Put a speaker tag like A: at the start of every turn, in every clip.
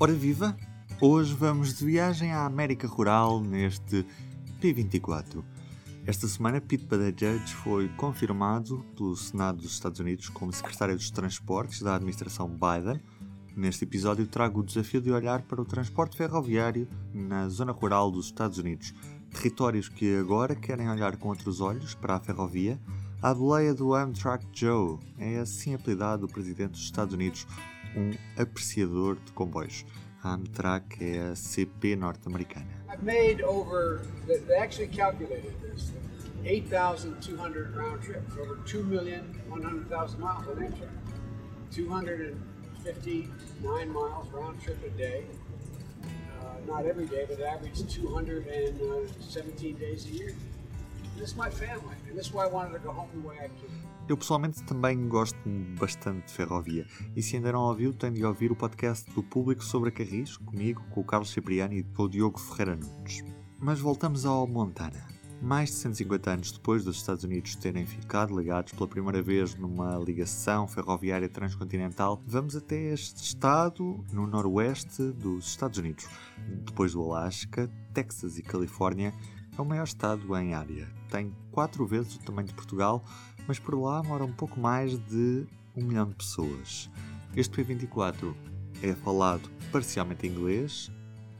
A: Ora viva! Hoje vamos de viagem à América Rural neste P24. Esta semana, Pete Buttigieg foi confirmado pelo Senado dos Estados Unidos como secretário dos Transportes da administração Biden. Neste episódio, trago o desafio de olhar para o transporte ferroviário na zona rural dos Estados Unidos, territórios que agora querem olhar com outros olhos para a ferrovia. A boleia do Amtrak Joe é assim apelidado o presidente dos Estados Unidos, um apreciador de comboios. A Amtrak é a CP norte-americana.
B: I've made over, they actually calculated this, 8,200 round trips, over 2,100,000 miles on Amtrak. 259 miles round trip a day. Uh, not every day, but average 217 days a year.
A: Eu pessoalmente também gosto bastante de ferrovia e se ainda não ouviu, tem de ouvir o podcast do público sobre a Carris, comigo, com o Carlos Cipriani e com o Diogo Ferreira Nunes. Mas voltamos ao Montana. Mais de 150 anos depois dos Estados Unidos terem ficado ligados pela primeira vez numa ligação ferroviária transcontinental, vamos até este estado no noroeste dos Estados Unidos. Depois do Alasca, Texas e Califórnia, é o maior estado em área. Tem quatro vezes o tamanho de Portugal, mas por lá mora um pouco mais de um milhão de pessoas. Este P24 é falado parcialmente em inglês.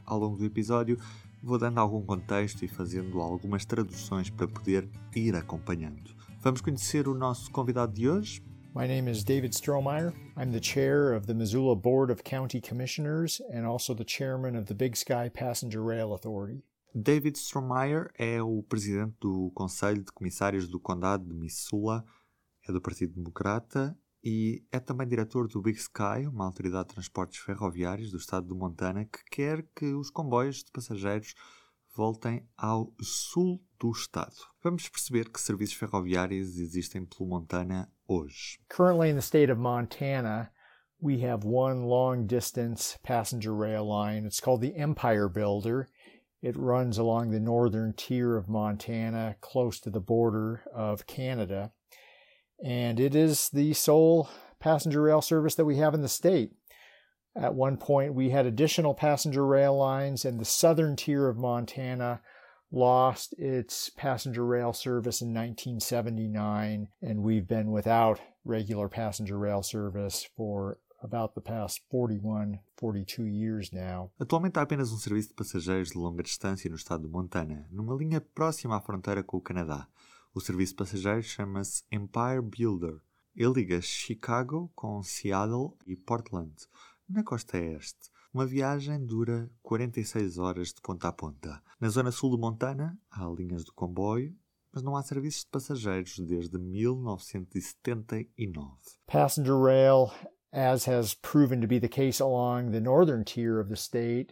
A: Ao longo do episódio, vou dando algum contexto e fazendo algumas traduções para poder ir acompanhando. Vamos conhecer o nosso convidado de hoje.
C: My name is David Strohmeyer. I'm the chair of the Missoula Board of County Commissioners and also the chairman of the Big Sky Passenger Rail Authority.
A: David Strohmeyer é o presidente do Conselho de Comissários do Condado de Missoula, é do Partido Democrata e é também diretor do Big Sky, uma autoridade de transportes ferroviários do estado do Montana, que quer que os comboios de passageiros voltem ao sul do estado. Vamos perceber que serviços ferroviários existem pelo Montana hoje.
C: Currently in the state of Montana, we have one long distance passenger rail line. It's called the Empire Builder. It runs along the northern tier of Montana, close to the border of Canada. And it is the sole passenger rail service that we have in the state. At one point, we had additional passenger rail lines, and the southern tier of Montana lost its passenger rail service in 1979, and we've been without regular passenger rail service for about the past 41, 42 years now.
A: Atualmente há apenas um serviço de passageiros de longa distância no estado do Montana, numa linha próxima à fronteira com o Canadá. O serviço de passageiros chama-se Empire Builder. Ele liga Chicago com Seattle e Portland, na costa este. Uma viagem dura 46 horas de ponta a ponta. Na zona sul do Montana há linhas de comboio, mas não há serviços de passageiros desde 1979.
C: Passenger rail as has proven to be the case along the northern tier of the state,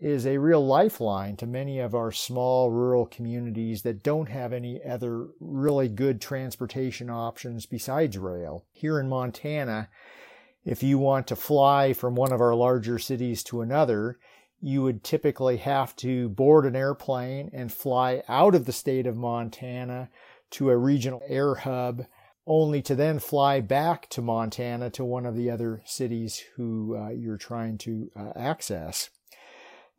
C: is a real lifeline to many of our small rural communities that don't have any other really good transportation options besides rail. Here in Montana, if you want to fly from one of our larger cities to another, you would typically have to board an airplane and fly out of the state of Montana to a regional air hub only to then fly back to Montana to one of the other cities who uh, you're trying to uh, access.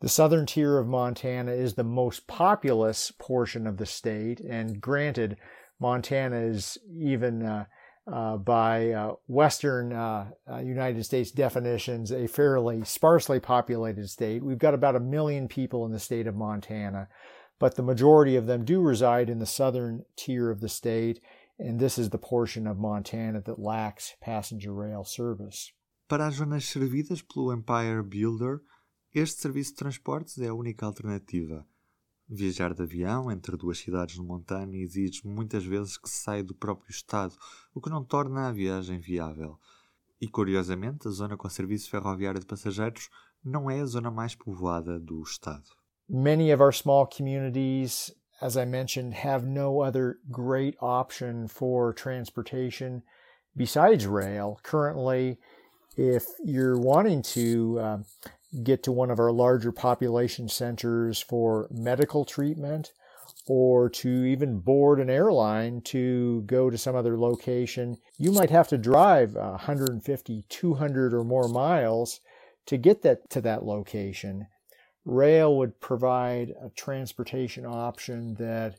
C: The southern tier of Montana is the most populous portion of the state, and granted, Montana is even uh, uh by uh, Western uh, United States definitions a fairly sparsely populated state. We've got about a million people in the state of Montana, but the majority of them do reside in the southern tier of the state and this is the portion of Montana that lacks passenger rail service.
A: Para as zonas servidas pelo Empire Builder, este serviço de transportes é a única alternativa. Viajar de avião entre duas cidades no Montana exige muitas vezes que se saia do próprio estado, o que não torna a viagem viável. E curiosamente, a zona com serviço ferroviário de passageiros não é a zona mais povoada do estado.
C: Many of our small communities as I mentioned, have no other great option for transportation besides rail. Currently, if you're wanting to uh, get to one of our larger population centers for medical treatment or to even board an airline to go to some other location, you might have to drive 150, 200 or more miles to get that to that location, rail would provide a transportation option that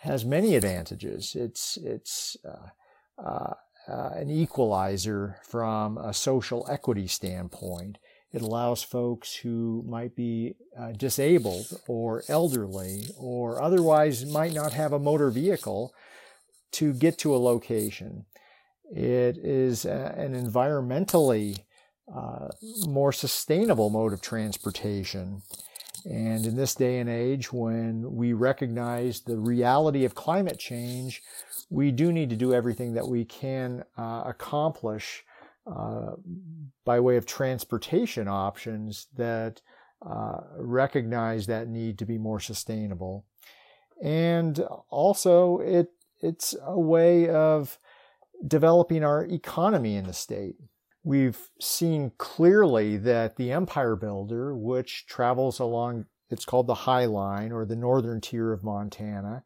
C: has many advantages. It's it's uh, uh, uh, an equalizer from a social equity standpoint. It allows folks who might be uh, disabled or elderly or otherwise might not have a motor vehicle to get to a location. It is a, an environmentally uh, more sustainable mode of transportation. And in this day and age, when we recognize the reality of climate change, we do need to do everything that we can uh, accomplish uh, by way of transportation options that uh, recognize that need to be more sustainable. And also, it it's a way of developing our economy in the state. We've seen clearly that the Empire Builder, which travels along, it's called the High Line or the northern tier of Montana,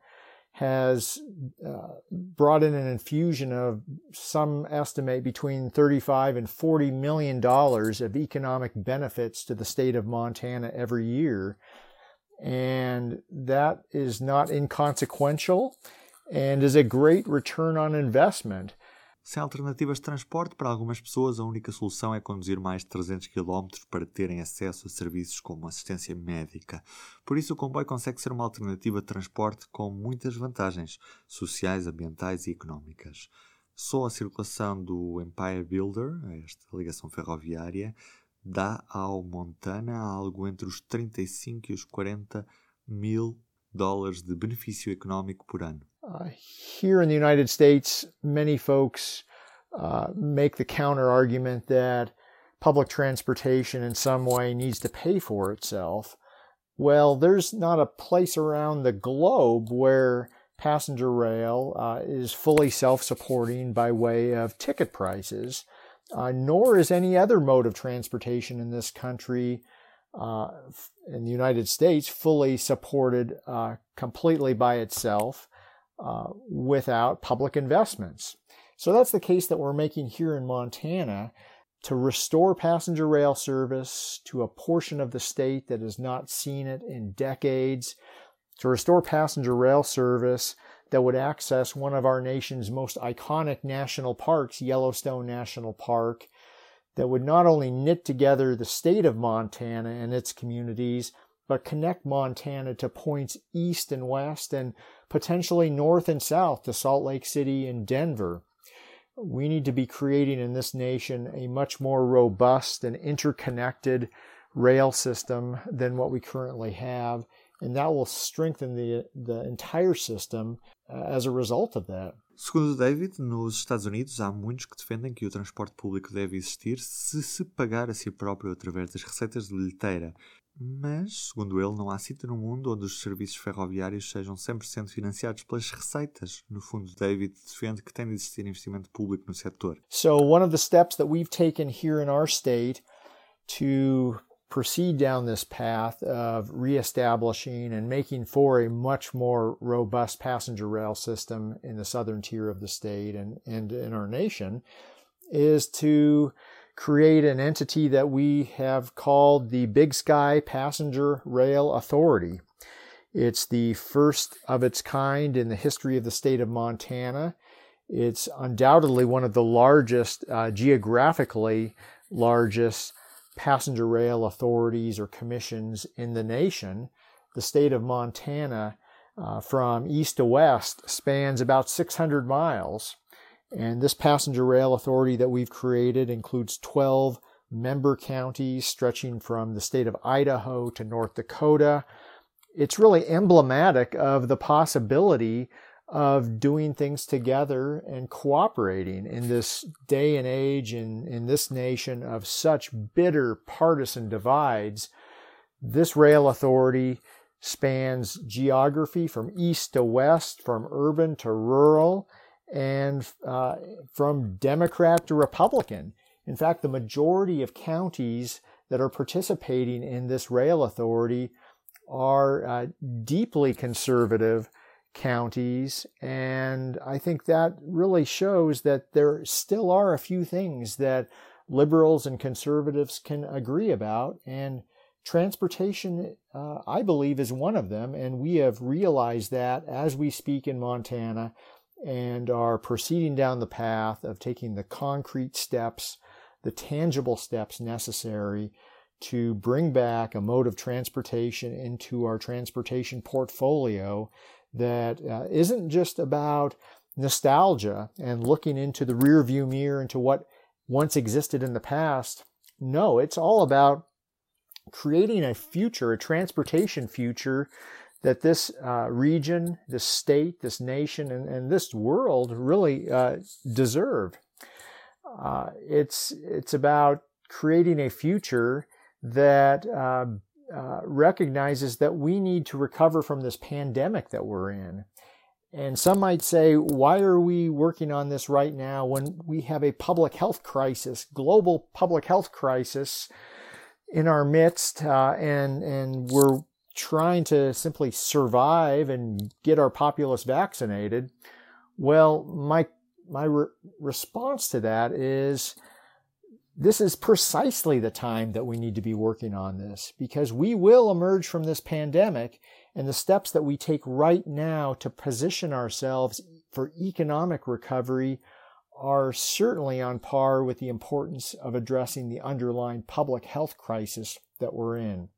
C: has uh, brought in an infusion of some estimate between 35 and 40 million dollars of economic benefits to the state of Montana every year. And that is not inconsequential and is a great return on investment.
A: Sem alternativas de transporte, para algumas pessoas a única solução é conduzir mais de 300 km para terem acesso a serviços como assistência médica. Por isso, o comboio consegue ser uma alternativa de transporte com muitas vantagens sociais, ambientais e económicas. Só a circulação do Empire Builder, esta ligação ferroviária, dá ao Montana algo entre os 35 e os 40 mil dólares de benefício económico por ano.
C: Uh, here in the United States, many folks uh, make the counter argument that public transportation in some way needs to pay for itself. Well, there's not a place around the globe where passenger rail uh, is fully self supporting by way of ticket prices, uh, nor is any other mode of transportation in this country. Uh, in the United States, fully supported uh, completely by itself uh, without public investments. So that's the case that we're making here in Montana to restore passenger rail service to a portion of the state that has not seen it in decades, to restore passenger rail service that would access one of our nation's most iconic national parks, Yellowstone National Park, that would not only knit together the state of Montana and its communities, but connect Montana to points east and west and potentially north and south to Salt Lake City and Denver. We need to be creating in this nation a much more robust and interconnected rail system than what we currently have, and that will strengthen the, the entire system uh, as a result of that.
A: Segundo David, nos Estados Unidos há muitos que defendem que o transporte público deve existir se se pagar a si próprio através das receitas de bilheteira. Mas, segundo ele, não há sítio no mundo onde os serviços ferroviários sejam 100% financiados pelas receitas. No fundo, David defende que tem de existir investimento público no setor.
C: So, one of the steps that we've taken here in our state to proceed down this path of reestablishing and making for a much more robust passenger rail system in the southern tier of the state and, and in our nation is to create an entity that we have called the Big Sky Passenger Rail Authority. It's the first of its kind in the history of the state of Montana. It's undoubtedly one of the largest, uh, geographically largest passenger rail authorities or commissions in the nation. The state of Montana, uh, from east to west, spans about 600 miles. And this passenger rail authority that we've created includes 12 member counties stretching from the state of Idaho to North Dakota. It's really emblematic of the possibility of doing things together and cooperating in this day and age in, in this nation of such bitter partisan divides. This rail authority spans geography from east to west, from urban to rural, and uh, from Democrat to Republican. In fact, the majority of counties that are participating in this rail authority are uh, deeply conservative counties. And I think that really shows that there still are a few things that liberals and conservatives can agree about. And transportation, uh, I believe, is one of them. And we have realized that as we speak in Montana and are proceeding down the path of taking the concrete steps, the tangible steps necessary to bring back a mode of transportation into our transportation portfolio that uh, not just about nostalgia and looking into the rearview mirror into what once existed in the past. No, it's all about creating a future, a transportation future that this uh, region, this state, this nation, and, and this world really uh, deserve. Uh, it's it's about creating a future that uh, recognizes that we need to recover from this pandemic that we're in. And some might say, why are we working on this right now when we have a public health crisis, global public health crisis in our midst, uh, and and we're trying to simply survive and get our populace vaccinated? Well, my my re- response to that is this is precisely the time that we need to be working on this because we will emerge from this pandemic and the steps that we take right now to position ourselves for economic recovery are certainly on par with the importance of addressing the underlying public health crisis.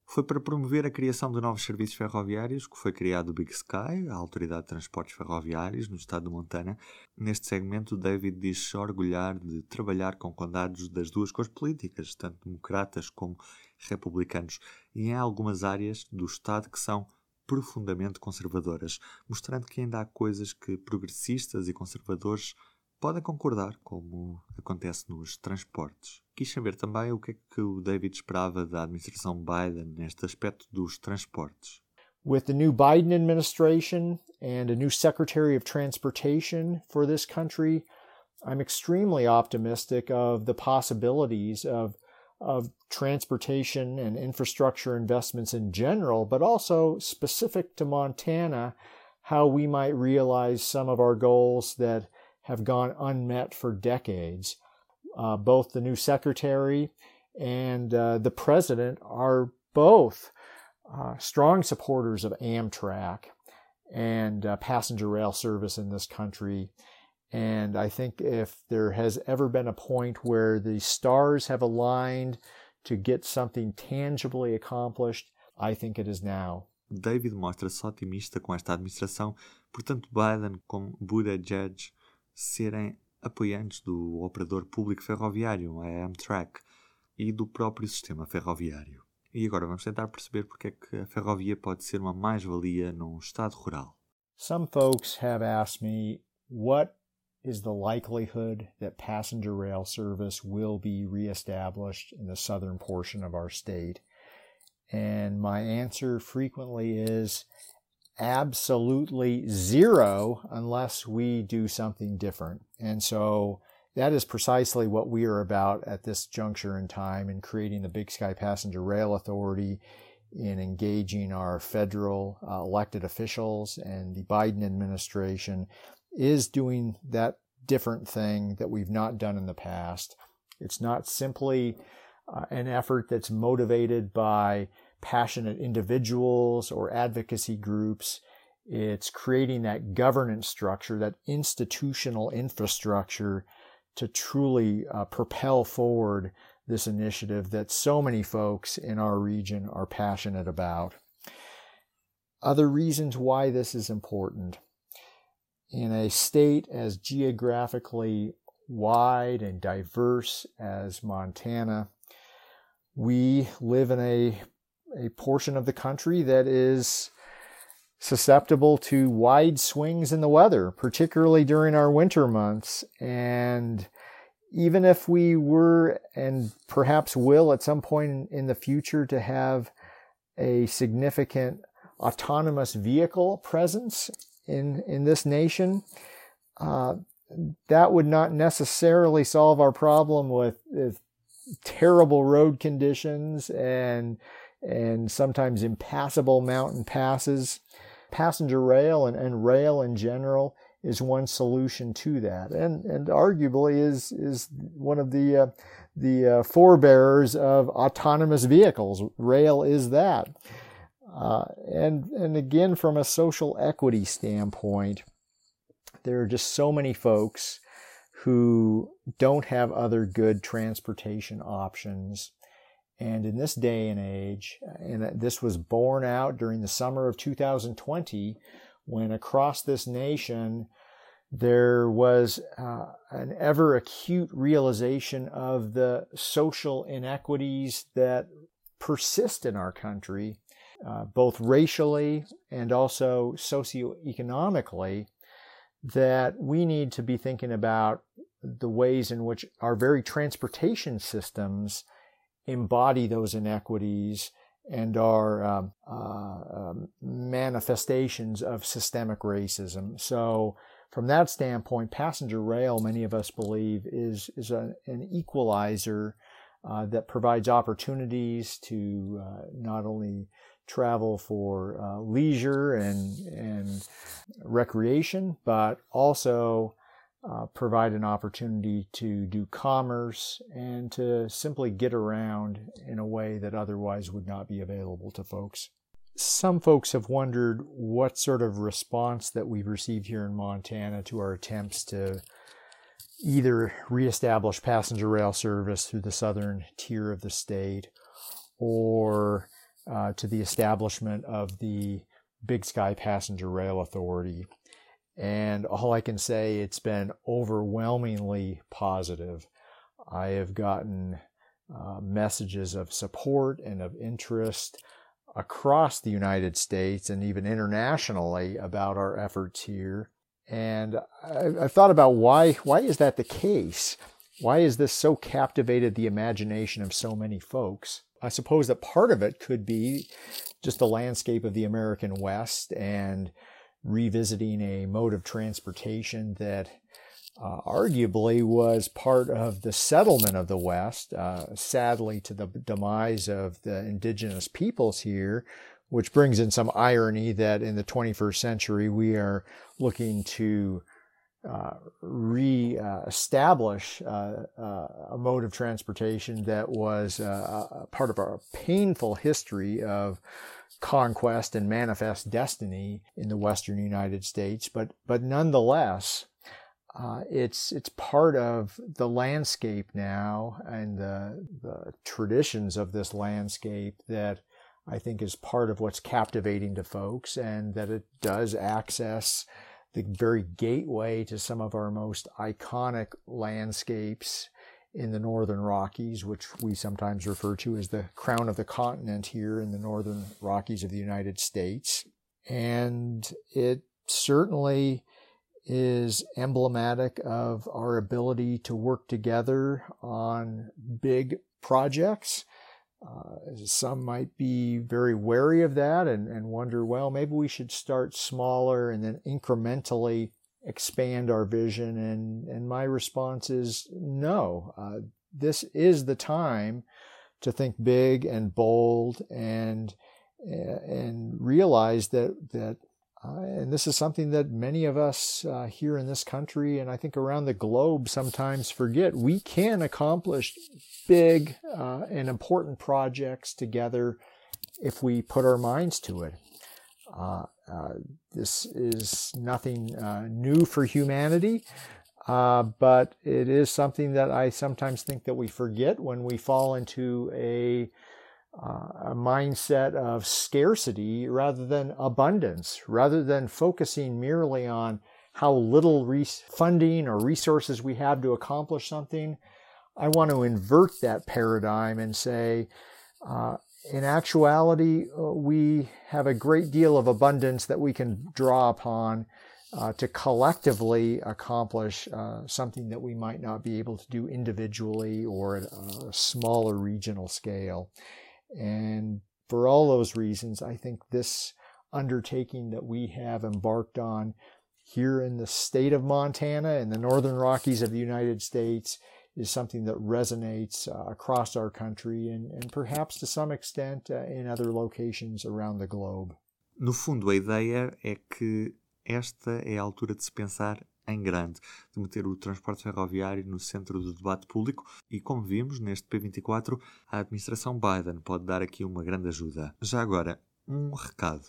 A: Foi para promover a criação de novos serviços ferroviários que foi criado o Big Sky, a Autoridade de Transportes Ferroviários, no estado de Montana. Neste segmento, David diz-se orgulhar de trabalhar com condados das duas cores políticas, tanto democratas como republicanos, e em algumas áreas do estado que são profundamente conservadoras, mostrando que ainda há coisas que progressistas e conservadores podem concordar, como acontece nos transportes. Quis saber também o que é que o David esperava da administração Biden neste aspecto dos transportes.
C: With the new Biden administration and a new Secretary of Transportation for this country, I'm extremely optimistic of the possibilities of of transportation and infrastructure investments in general, but also specific to Montana, how we might realize some of our goals that have gone unmet for decades. Uh, both the new secretary and uh, the president are both uh, strong supporters of Amtrak and uh, passenger rail service in this country. And I think if there has ever been a point where the stars have aligned to get something tangibly accomplished, I think it is now.
A: David mostra-se otimista com esta administração, portanto Biden como Buttigieg serem apoiantes do operador público ferroviário, a Amtrak, e do próprio sistema ferroviário. E agora vamos tentar perceber porque é que a ferrovia pode ser uma mais-valia num estado rural.
C: Some folks have asked me what is the likelihood that passenger rail service will be reestablished in the southern portion of our state? And my answer frequently is absolutely zero unless we do something different. And so that is precisely what we are about at this juncture in time in creating the Big Sky Passenger Rail Authority, in engaging our federal uh, elected officials and the Biden administration is doing that different thing that we've not done in the past. It's not simply uh, an effort that's motivated by passionate individuals or advocacy groups. It's creating that governance structure, that institutional infrastructure to truly uh, propel forward this initiative that so many folks in our region are passionate about. Other reasons why this is important. In a state as geographically wide and diverse as Montana, we live in a a portion of the country that is susceptible to wide swings in the weather, particularly during our winter months. And even if we were and perhaps will at some point in the future to have a significant autonomous vehicle presence in, in this nation, uh, that would not necessarily solve our problem with, with terrible road conditions and and sometimes impassable mountain passes. Passenger rail and, and rail in general is one solution to that, and and arguably is is one of the uh, the uh, forebearers of autonomous vehicles. Rail is that. Uh, and, and again, from a social equity standpoint, there are just so many folks who don't have other good transportation options. And in this day and age, and this was borne out during the summer of 2020, when across this nation there was uh, an ever acute realization of the social inequities that persist in our country, uh, both racially and also socioeconomically, that we need to be thinking about the ways in which our very transportation systems embody those inequities and are um, uh, um, manifestations of systemic racism. So, from that standpoint, passenger rail, many of us believe, is is a, an equalizer uh, that provides opportunities to uh, not only travel for uh, leisure and and recreation, but also uh, provide an opportunity to do commerce and to simply get around in a way that otherwise would not be available to folks. Some folks have wondered what sort of response that we've received here in Montana to our attempts to either reestablish passenger rail service through the southern tier of the state or uh, to the establishment of the Big Sky Passenger Rail Authority. And all I can say, it's been overwhelmingly positive. I have gotten uh, messages of support and of interest across the United States and even internationally about our efforts here. And I, have thought about why why is that the case? Why is this so captivated the imagination of so many folks? I suppose that part of it could be just the landscape of the American West and revisiting a mode of transportation that uh, arguably was part of the settlement of the West, uh, sadly to the demise of the indigenous peoples here, which brings in some irony that in the 21st century we are looking to re-establish uh, uh, a mode of transportation that was uh, part of our painful history of conquest and manifest destiny in the western United States, but but nonetheless, uh, it's it's part of the landscape now and the the traditions of this landscape that I think is part of what's captivating to folks, and that it does access the very gateway to some of our most iconic landscapes in the northern Rockies, which we sometimes refer to as the crown of the continent here in the northern Rockies of the United States. And it certainly is emblematic of our ability to work together on big projects. Uh, some might be very wary of that and, and wonder, well, maybe we should start smaller and then incrementally expand our vision. And, and my response is no. Uh, this is the time to think big and bold and and realize that that uh, and this is something that many of us uh, here in this country and I think around the globe sometimes forget. We can accomplish big uh, and important projects together if we put our minds to it. Uh, uh, this is nothing uh, new for humanity, but it is something that I sometimes think that we forget when we fall into a uh, a mindset of scarcity rather than abundance, rather than focusing merely on how little funding or resources we have to accomplish something. I want to invert that paradigm and say, uh, in actuality, uh, we have a great deal of abundance that we can draw upon uh, to collectively accomplish uh, something that we might not be able to do individually or at a smaller regional scale. And for all those reasons, I think this undertaking that we have embarked on here in the state of Montana and the Northern Rockies of the United States is something that resonates uh, across our country and, and, perhaps to some extent uh, in other locations around the globe.
A: No fundo, a ideia é que esta é a altura de se pensar em grande de meter o transporte ferroviário no centro do debate público e, como vimos neste P24, a administração Biden pode dar aqui uma grande ajuda. Já agora, um recado.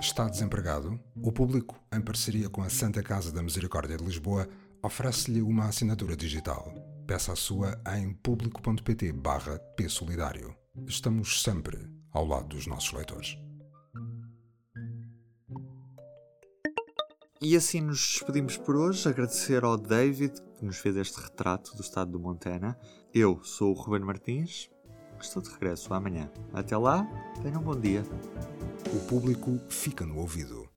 D: Está desempregado? O público, em parceria com a Santa Casa da Misericórdia de Lisboa, oferece-lhe uma assinatura digital. Peça a sua em público.pt barra Solidário. Estamos sempre ao lado dos nossos leitores.
A: E assim nos despedimos por hoje. Agradecer ao David que nos fez este retrato do estado do Montana. Eu sou o Ruben Martins. Estou de regresso amanhã. Até lá, tenham um bom dia.
D: O público fica no ouvido.